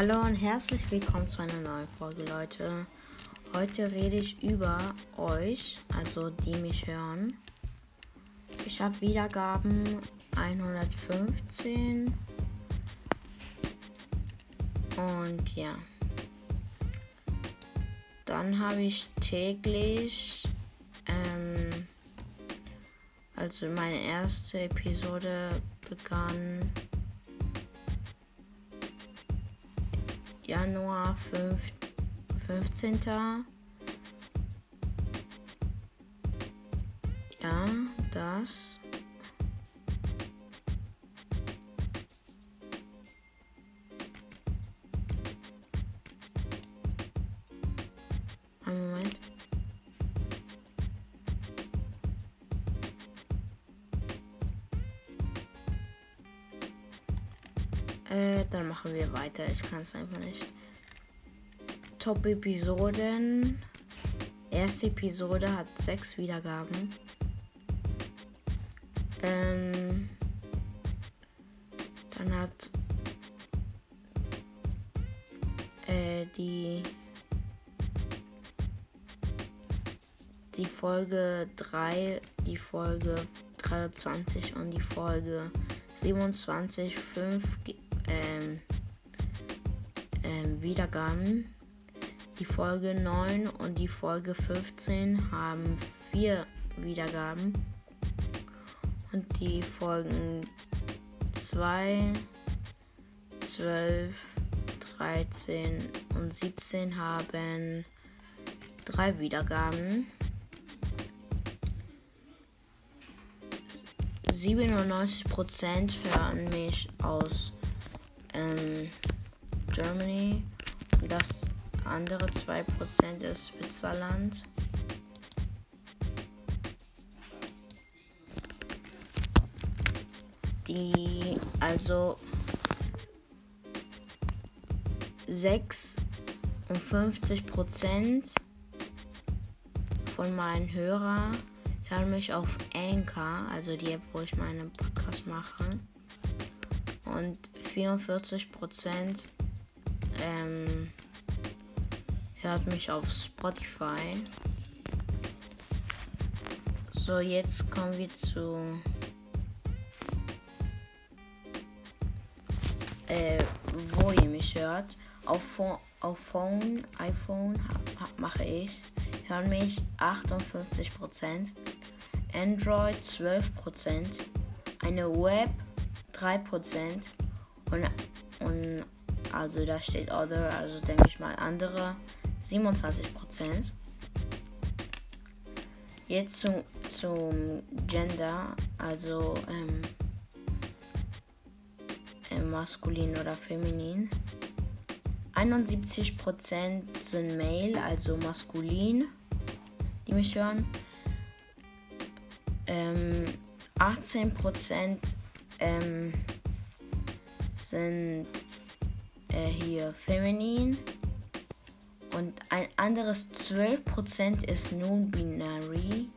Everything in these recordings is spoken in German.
Hallo und herzlich willkommen zu einer neuen Folge, Leute. Heute rede ich über euch, also die mich hören. Ich habe Wiedergaben 115 und ja. Dann habe ich täglich, ähm, also meine erste Episode begann Januar 5, 15. Ja, das. Äh, dann machen wir weiter. Ich kann es einfach nicht. Top-Episoden. Erste Episode hat sechs Wiedergaben. Ähm, dann hat äh, die die Folge 3, die Folge 23 und die Folge 27 5 ähm, ähm, Wiedergaben. Die Folge 9 und die Folge 15 haben 4 Wiedergaben. Und die Folgen 2, 12, 13 und 17 haben 3 Wiedergaben. 97% hören mich aus ähm, Germany. Das andere 2% ist Switzerland. Die, also 56% von meinen Hörern hören mich auf Anchor, also die App, wo ich meine Podcast mache. Und 44 Prozent ähm, hört mich auf Spotify. So, jetzt kommen wir zu äh, wo ihr mich hört. Auf, auf Phone, iPhone mache ich, hören mich 58 Prozent. Android 12%, eine Web 3% und, und also da steht Other, also denke ich mal andere 27%. Jetzt zum, zum Gender, also ähm, ähm, maskulin oder feminin. 71% sind male, also maskulin, die mich hören ähm, 18% ähm, sind äh, hier feminin und ein anderes 12% ist non-binary.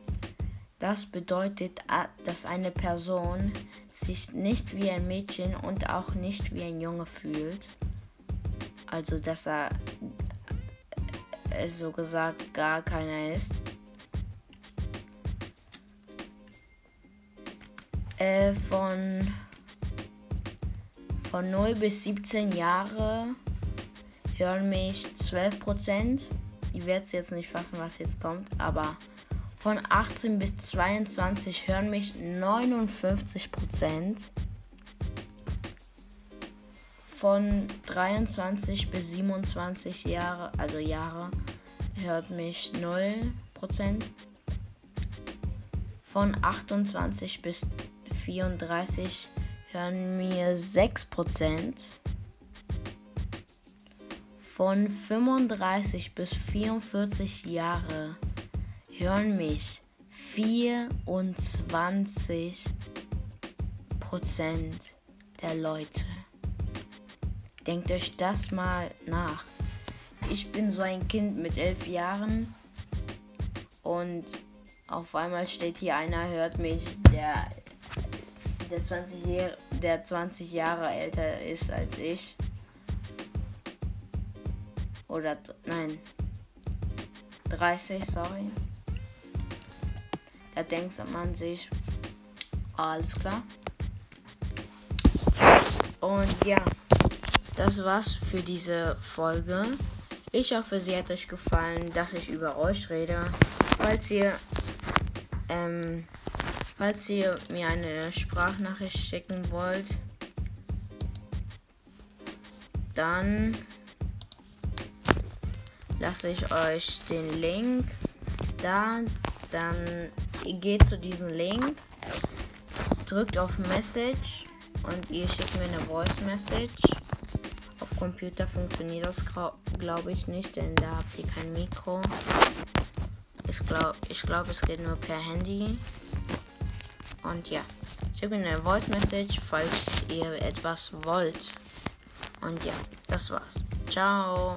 Das bedeutet, dass eine Person sich nicht wie ein Mädchen und auch nicht wie ein Junge fühlt. Also, dass er äh, so gesagt gar keiner ist. äh, von, von 0 bis 17 Jahre hören mich 12%. Ich werde es jetzt nicht fassen, was jetzt kommt, aber von 18 bis 22 hören mich 59%. Von 23 bis 27 Jahre, also Jahre, hört mich 0%. Von 28 bis 34 hören mir 6%. Von 35 bis 44 Jahre hören mich 24% der Leute. Denkt euch das mal nach. Ich bin so ein Kind mit elf Jahren und auf einmal steht hier einer, hört mich, der der 20, Jahr, der 20 Jahre älter ist als ich. Oder nein. 30, sorry. Da denkt man sich, alles klar. Und ja, das war's für diese Folge. Ich hoffe, sie hat euch gefallen, dass ich über euch rede. Falls ihr, ähm, falls ihr mir eine Sprachnachricht schicken wollt, dann lasse ich euch den Link da. Dann geht zu diesem Link, drückt auf Message und ihr schickt mir eine Voice Message. Auf Computer funktioniert das glaube ich nicht, denn da habt ihr kein Mikro. Ich glaube, ich glaub, es geht nur per Handy. Und ja, schickt mir eine Voice Message, falls ihr etwas wollt. Und ja, das war's. Ciao.